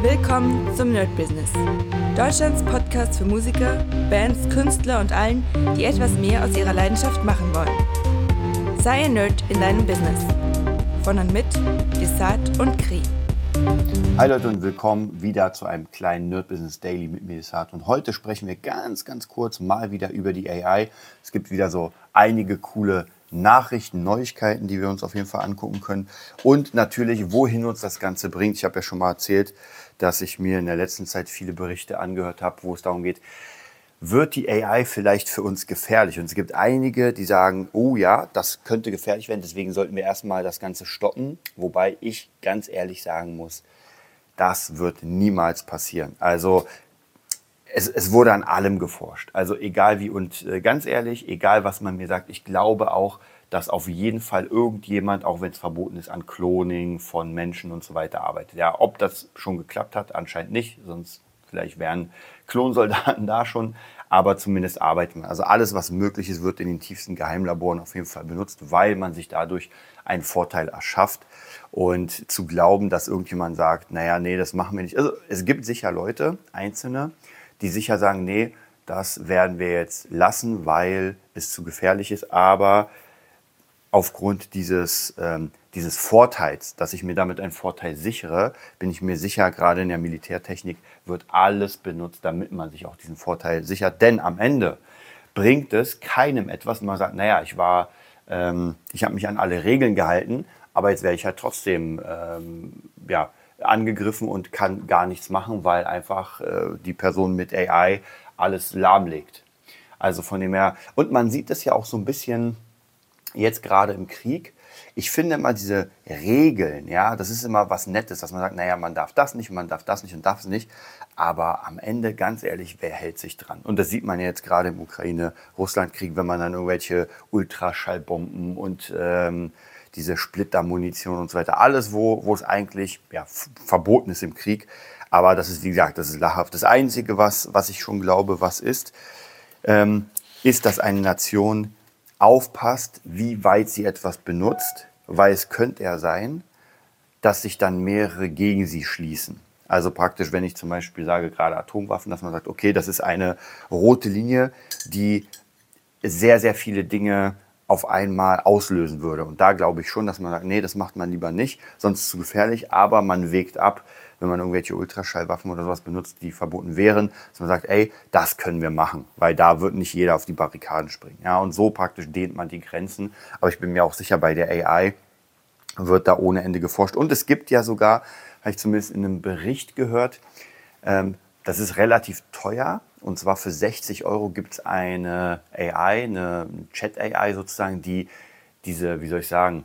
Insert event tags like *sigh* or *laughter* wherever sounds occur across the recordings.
Willkommen zum Nerd Business. Deutschlands Podcast für Musiker, Bands, Künstler und allen, die etwas mehr aus ihrer Leidenschaft machen wollen. Sei ein Nerd in deinem Business. Von und mit Desart und Kri. Hi Leute und willkommen wieder zu einem kleinen Nerd Business Daily mit mir Desart. Und heute sprechen wir ganz, ganz kurz mal wieder über die AI. Es gibt wieder so einige coole Nachrichten, Neuigkeiten, die wir uns auf jeden Fall angucken können. Und natürlich, wohin uns das Ganze bringt. Ich habe ja schon mal erzählt, dass ich mir in der letzten Zeit viele Berichte angehört habe, wo es darum geht, wird die AI vielleicht für uns gefährlich? Und es gibt einige, die sagen, oh ja, das könnte gefährlich werden, deswegen sollten wir erstmal das Ganze stoppen. Wobei ich ganz ehrlich sagen muss, das wird niemals passieren. Also es, es wurde an allem geforscht. Also egal wie und äh, ganz ehrlich, egal was man mir sagt, ich glaube auch, dass auf jeden Fall irgendjemand, auch wenn es verboten ist, an Cloning von Menschen und so weiter arbeitet. Ja, ob das schon geklappt hat, anscheinend nicht, sonst vielleicht wären Klonsoldaten *laughs* da schon, aber zumindest arbeiten wir. Also alles, was möglich ist, wird in den tiefsten Geheimlaboren auf jeden Fall benutzt, weil man sich dadurch einen Vorteil erschafft. Und zu glauben, dass irgendjemand sagt, naja, nee, das machen wir nicht. Also es gibt sicher Leute, Einzelne, die sicher sagen, nee, das werden wir jetzt lassen, weil es zu gefährlich ist. Aber aufgrund dieses, ähm, dieses Vorteils, dass ich mir damit einen Vorteil sichere, bin ich mir sicher, gerade in der Militärtechnik wird alles benutzt, damit man sich auch diesen Vorteil sichert. Denn am Ende bringt es keinem etwas, wenn man sagt, naja, ich war, ähm, ich habe mich an alle Regeln gehalten, aber jetzt werde ich halt trotzdem ähm, ja, angegriffen und kann gar nichts machen, weil einfach äh, die Person mit AI alles lahmlegt. Also von dem her, und man sieht es ja auch so ein bisschen, jetzt gerade im Krieg, ich finde immer diese Regeln, ja, das ist immer was Nettes, dass man sagt, naja, man darf das nicht man darf das nicht und darf es nicht. Aber am Ende, ganz ehrlich, wer hält sich dran? Und das sieht man ja jetzt gerade im Ukraine-Russland-Krieg, wenn man dann irgendwelche Ultraschallbomben und ähm, diese Splittermunition und so weiter, alles, wo, wo es eigentlich ja, verboten ist im Krieg. Aber das ist, wie gesagt, das ist lachhaft. Das Einzige, was, was ich schon glaube, was ist, ähm, ist, dass eine Nation aufpasst, wie weit sie etwas benutzt, weil es könnte ja sein, dass sich dann mehrere gegen sie schließen. Also praktisch, wenn ich zum Beispiel sage, gerade Atomwaffen, dass man sagt, okay, das ist eine rote Linie, die sehr, sehr viele Dinge auf einmal auslösen würde. Und da glaube ich schon, dass man sagt, nee, das macht man lieber nicht, sonst ist zu gefährlich, aber man wägt ab, wenn man irgendwelche Ultraschallwaffen oder sowas benutzt, die verboten wären, dass man sagt, ey, das können wir machen, weil da wird nicht jeder auf die Barrikaden springen. Ja, und so praktisch dehnt man die Grenzen. Aber ich bin mir auch sicher, bei der AI wird da ohne Ende geforscht. Und es gibt ja sogar, habe ich zumindest in einem Bericht gehört, ähm, das ist relativ teuer. Und zwar für 60 Euro gibt es eine AI, eine Chat-AI sozusagen, die diese, wie soll ich sagen,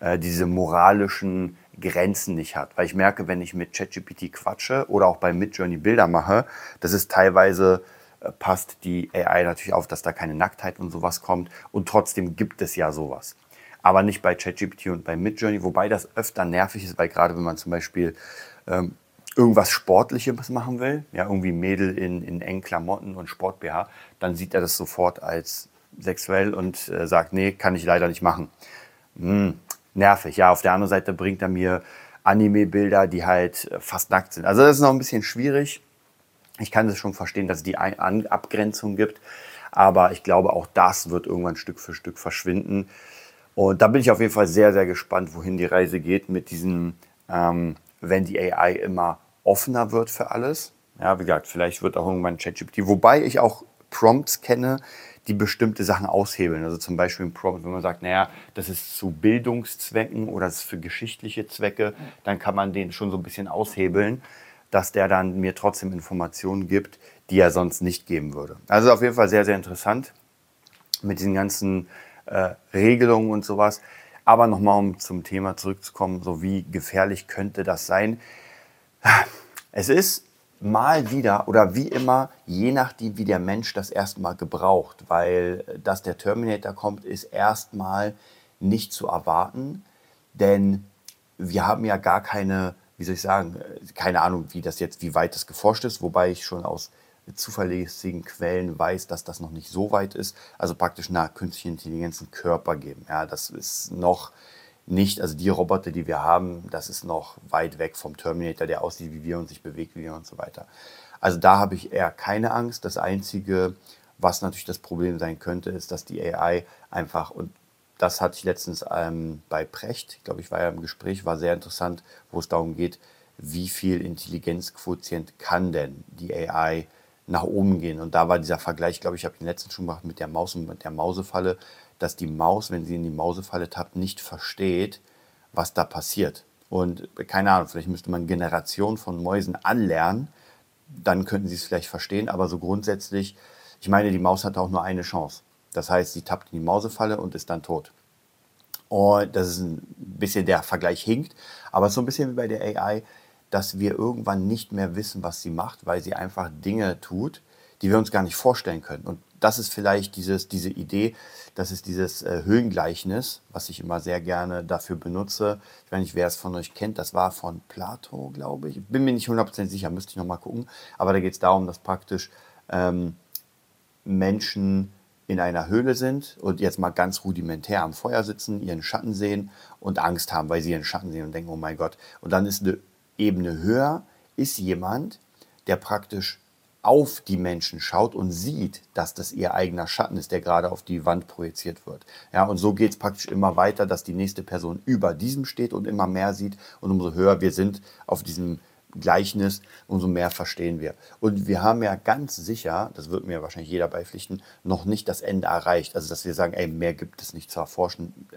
äh, diese moralischen Grenzen nicht hat. Weil ich merke, wenn ich mit ChatGPT quatsche oder auch bei Midjourney Bilder mache, das ist teilweise äh, passt die AI natürlich auf, dass da keine Nacktheit und sowas kommt. Und trotzdem gibt es ja sowas. Aber nicht bei ChatGPT und bei Midjourney, wobei das öfter nervig ist, weil gerade wenn man zum Beispiel ähm, irgendwas Sportliches machen will, ja, irgendwie Mädel in, in engen Klamotten und Sport-BH, dann sieht er das sofort als sexuell und äh, sagt, nee, kann ich leider nicht machen. Hm, nervig. Ja, auf der anderen Seite bringt er mir Anime-Bilder, die halt äh, fast nackt sind. Also das ist noch ein bisschen schwierig. Ich kann es schon verstehen, dass es die Abgrenzung gibt, aber ich glaube, auch das wird irgendwann Stück für Stück verschwinden. Und da bin ich auf jeden Fall sehr, sehr gespannt, wohin die Reise geht mit diesem, ähm, wenn die AI immer offener wird für alles. Ja, wie gesagt, vielleicht wird auch irgendwann ChatGPT, wobei ich auch Prompts kenne, die bestimmte Sachen aushebeln. Also zum Beispiel ein Prompt, wenn man sagt, naja, das ist zu Bildungszwecken oder das ist für geschichtliche Zwecke, dann kann man den schon so ein bisschen aushebeln, dass der dann mir trotzdem Informationen gibt, die er sonst nicht geben würde. Also auf jeden Fall sehr, sehr interessant mit diesen ganzen äh, Regelungen und sowas. Aber nochmal, um zum Thema zurückzukommen, so wie gefährlich könnte das sein? Es ist mal wieder oder wie immer, je nachdem, wie der Mensch das erstmal gebraucht, weil äh, dass der Terminator kommt, ist erstmal nicht zu erwarten, denn wir haben ja gar keine, wie soll ich sagen, äh, keine Ahnung, wie das jetzt, wie weit das geforscht ist, wobei ich schon aus zuverlässigen Quellen weiß, dass das noch nicht so weit ist. Also praktisch einer künstlichen Intelligenz einen Körper geben. Ja, das ist noch nicht, also die Roboter, die wir haben, das ist noch weit weg vom Terminator, der aussieht wie wir und sich bewegt wie wir und so weiter. Also da habe ich eher keine Angst. Das Einzige, was natürlich das Problem sein könnte, ist, dass die AI einfach, und das hatte ich letztens ähm, bei Precht, ich glaube, ich war ja im Gespräch, war sehr interessant, wo es darum geht, wie viel Intelligenzquotient kann denn die AI nach oben gehen. Und da war dieser Vergleich, glaube ich, habe ich den letzten schon gemacht mit der Maus und mit der Mausefalle, dass die Maus, wenn sie in die Mausefalle tappt, nicht versteht, was da passiert. Und keine Ahnung, vielleicht müsste man Generationen von Mäusen anlernen, dann könnten sie es vielleicht verstehen, aber so grundsätzlich, ich meine, die Maus hat auch nur eine Chance. Das heißt, sie tappt in die Mausefalle und ist dann tot. Und das ist ein bisschen der Vergleich hinkt, aber so ein bisschen wie bei der AI, dass wir irgendwann nicht mehr wissen, was sie macht, weil sie einfach Dinge tut, die wir uns gar nicht vorstellen können. Und das ist vielleicht dieses, diese Idee, das ist dieses äh, Höhengleichnis, was ich immer sehr gerne dafür benutze. Ich weiß nicht, wer es von euch kennt, das war von Plato, glaube ich. Bin mir nicht 100% sicher, müsste ich nochmal gucken. Aber da geht es darum, dass praktisch ähm, Menschen in einer Höhle sind und jetzt mal ganz rudimentär am Feuer sitzen, ihren Schatten sehen und Angst haben, weil sie ihren Schatten sehen und denken, oh mein Gott. Und dann ist eine Ebene höher, ist jemand, der praktisch auf die Menschen schaut und sieht, dass das ihr eigener Schatten ist, der gerade auf die Wand projiziert wird. Ja, und so geht es praktisch immer weiter, dass die nächste Person über diesem steht und immer mehr sieht. Und umso höher wir sind auf diesem Gleichnis, umso mehr verstehen wir. Und wir haben ja ganz sicher, das wird mir wahrscheinlich jeder beipflichten, noch nicht das Ende erreicht. Also, dass wir sagen, ey, mehr gibt es nicht zu erforschen.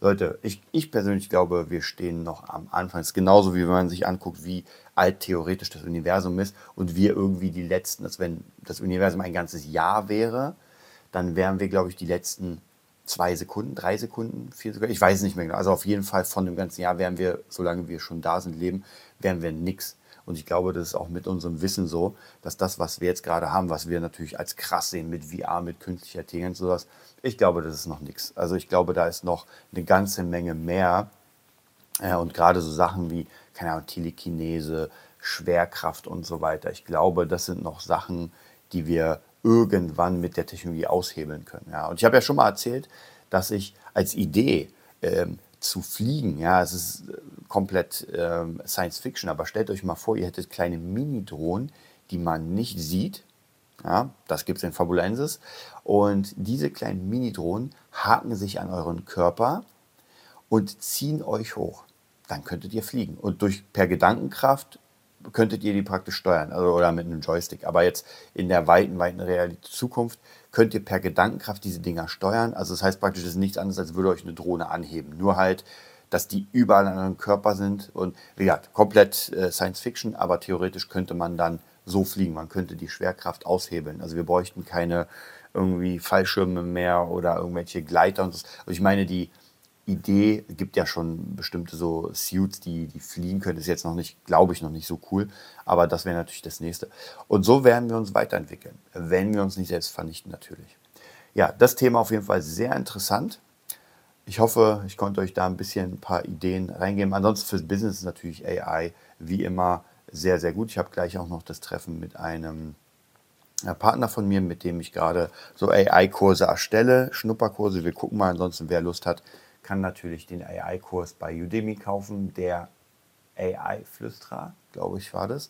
Leute, ich, ich persönlich glaube, wir stehen noch am Anfang. Es ist genauso, wie wenn man sich anguckt, wie alt theoretisch das Universum ist und wir irgendwie die letzten, als wenn das Universum ein ganzes Jahr wäre, dann wären wir, glaube ich, die letzten zwei Sekunden, drei Sekunden, vier Sekunden, ich weiß es nicht mehr genau. Also auf jeden Fall von dem ganzen Jahr wären wir, solange wir schon da sind, leben, wären wir nix. Und ich glaube, das ist auch mit unserem Wissen so, dass das, was wir jetzt gerade haben, was wir natürlich als krass sehen mit VR, mit künstlicher Intelligenz, sowas, ich glaube, das ist noch nichts. Also ich glaube, da ist noch eine ganze Menge mehr. Und gerade so Sachen wie, keine Ahnung, Telekinese, Schwerkraft und so weiter. Ich glaube, das sind noch Sachen, die wir irgendwann mit der Technologie aushebeln können. Ja. Und ich habe ja schon mal erzählt, dass ich als Idee ähm, zu fliegen, ja, es ist komplett ähm, Science Fiction, aber stellt euch mal vor, ihr hättet kleine Mini-Drohnen, die man nicht sieht. Ja, das gibt es in Fabulensis. Und diese kleinen Mini-Drohnen haken sich an euren Körper und ziehen euch hoch. Dann könntet ihr fliegen. Und durch per Gedankenkraft könntet ihr die praktisch steuern also, oder mit einem Joystick. Aber jetzt in der weiten, weiten Realität Zukunft könnt ihr per Gedankenkraft diese Dinger steuern. Also das heißt praktisch, es ist nichts anderes, als würde euch eine Drohne anheben. Nur halt, dass die überall an eurem Körper sind. Und wie gesagt, komplett äh, Science Fiction, aber theoretisch könnte man dann so fliegen. Man könnte die Schwerkraft aushebeln. Also wir bräuchten keine irgendwie Fallschirme mehr oder irgendwelche Gleiter und so. Also ich meine, die Idee gibt ja schon bestimmte so Suits, die, die fliegen können. Ist jetzt noch nicht, glaube ich, noch nicht so cool. Aber das wäre natürlich das nächste. Und so werden wir uns weiterentwickeln, wenn wir uns nicht selbst vernichten, natürlich. Ja, das Thema auf jeden Fall sehr interessant. Ich hoffe, ich konnte euch da ein bisschen ein paar Ideen reingeben. Ansonsten fürs Business ist natürlich AI wie immer sehr, sehr gut. Ich habe gleich auch noch das Treffen mit einem äh, Partner von mir, mit dem ich gerade so AI-Kurse erstelle, Schnupperkurse. Wir gucken mal, ansonsten wer Lust hat, kann natürlich den AI-Kurs bei Udemy kaufen, der AI-Flüsterer, glaube ich, war das.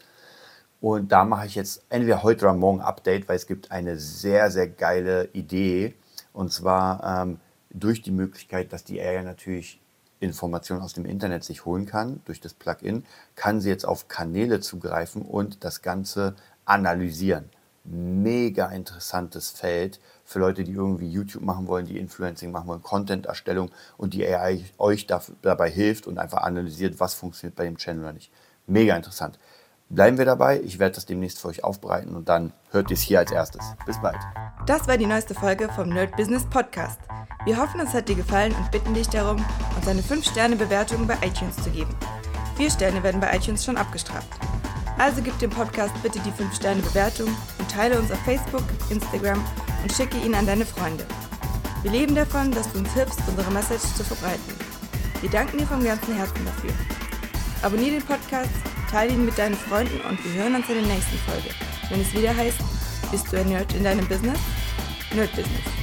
Und da mache ich jetzt entweder heute oder morgen Update, weil es gibt eine sehr, sehr geile Idee. Und zwar ähm, durch die Möglichkeit, dass die AI natürlich Informationen aus dem Internet sich holen kann, durch das Plugin, kann sie jetzt auf Kanäle zugreifen und das Ganze analysieren. Mega interessantes Feld für Leute, die irgendwie YouTube machen wollen, die Influencing machen wollen, Content-Erstellung und die AI euch dabei hilft und einfach analysiert, was funktioniert bei dem Channel oder nicht. Mega interessant. Bleiben wir dabei. Ich werde das demnächst für euch aufbereiten und dann hört ihr es hier als erstes. Bis bald. Das war die neueste Folge vom Nerd Business Podcast. Wir hoffen, es hat dir gefallen und bitten dich darum, uns eine 5-Sterne-Bewertung bei iTunes zu geben. 4 Sterne werden bei iTunes schon abgestraft. Also gib dem Podcast bitte die 5-Sterne-Bewertung und teile uns auf Facebook, Instagram und schicke ihn an deine Freunde. Wir leben davon, dass du uns hilfst, unsere Message zu verbreiten. Wir danken dir vom ganzen Herzen dafür. Abonnier den Podcast, teile ihn mit deinen Freunden und wir hören uns in der nächsten Folge, wenn es wieder heißt, bist du ein Nerd in deinem Business? Nerd Business.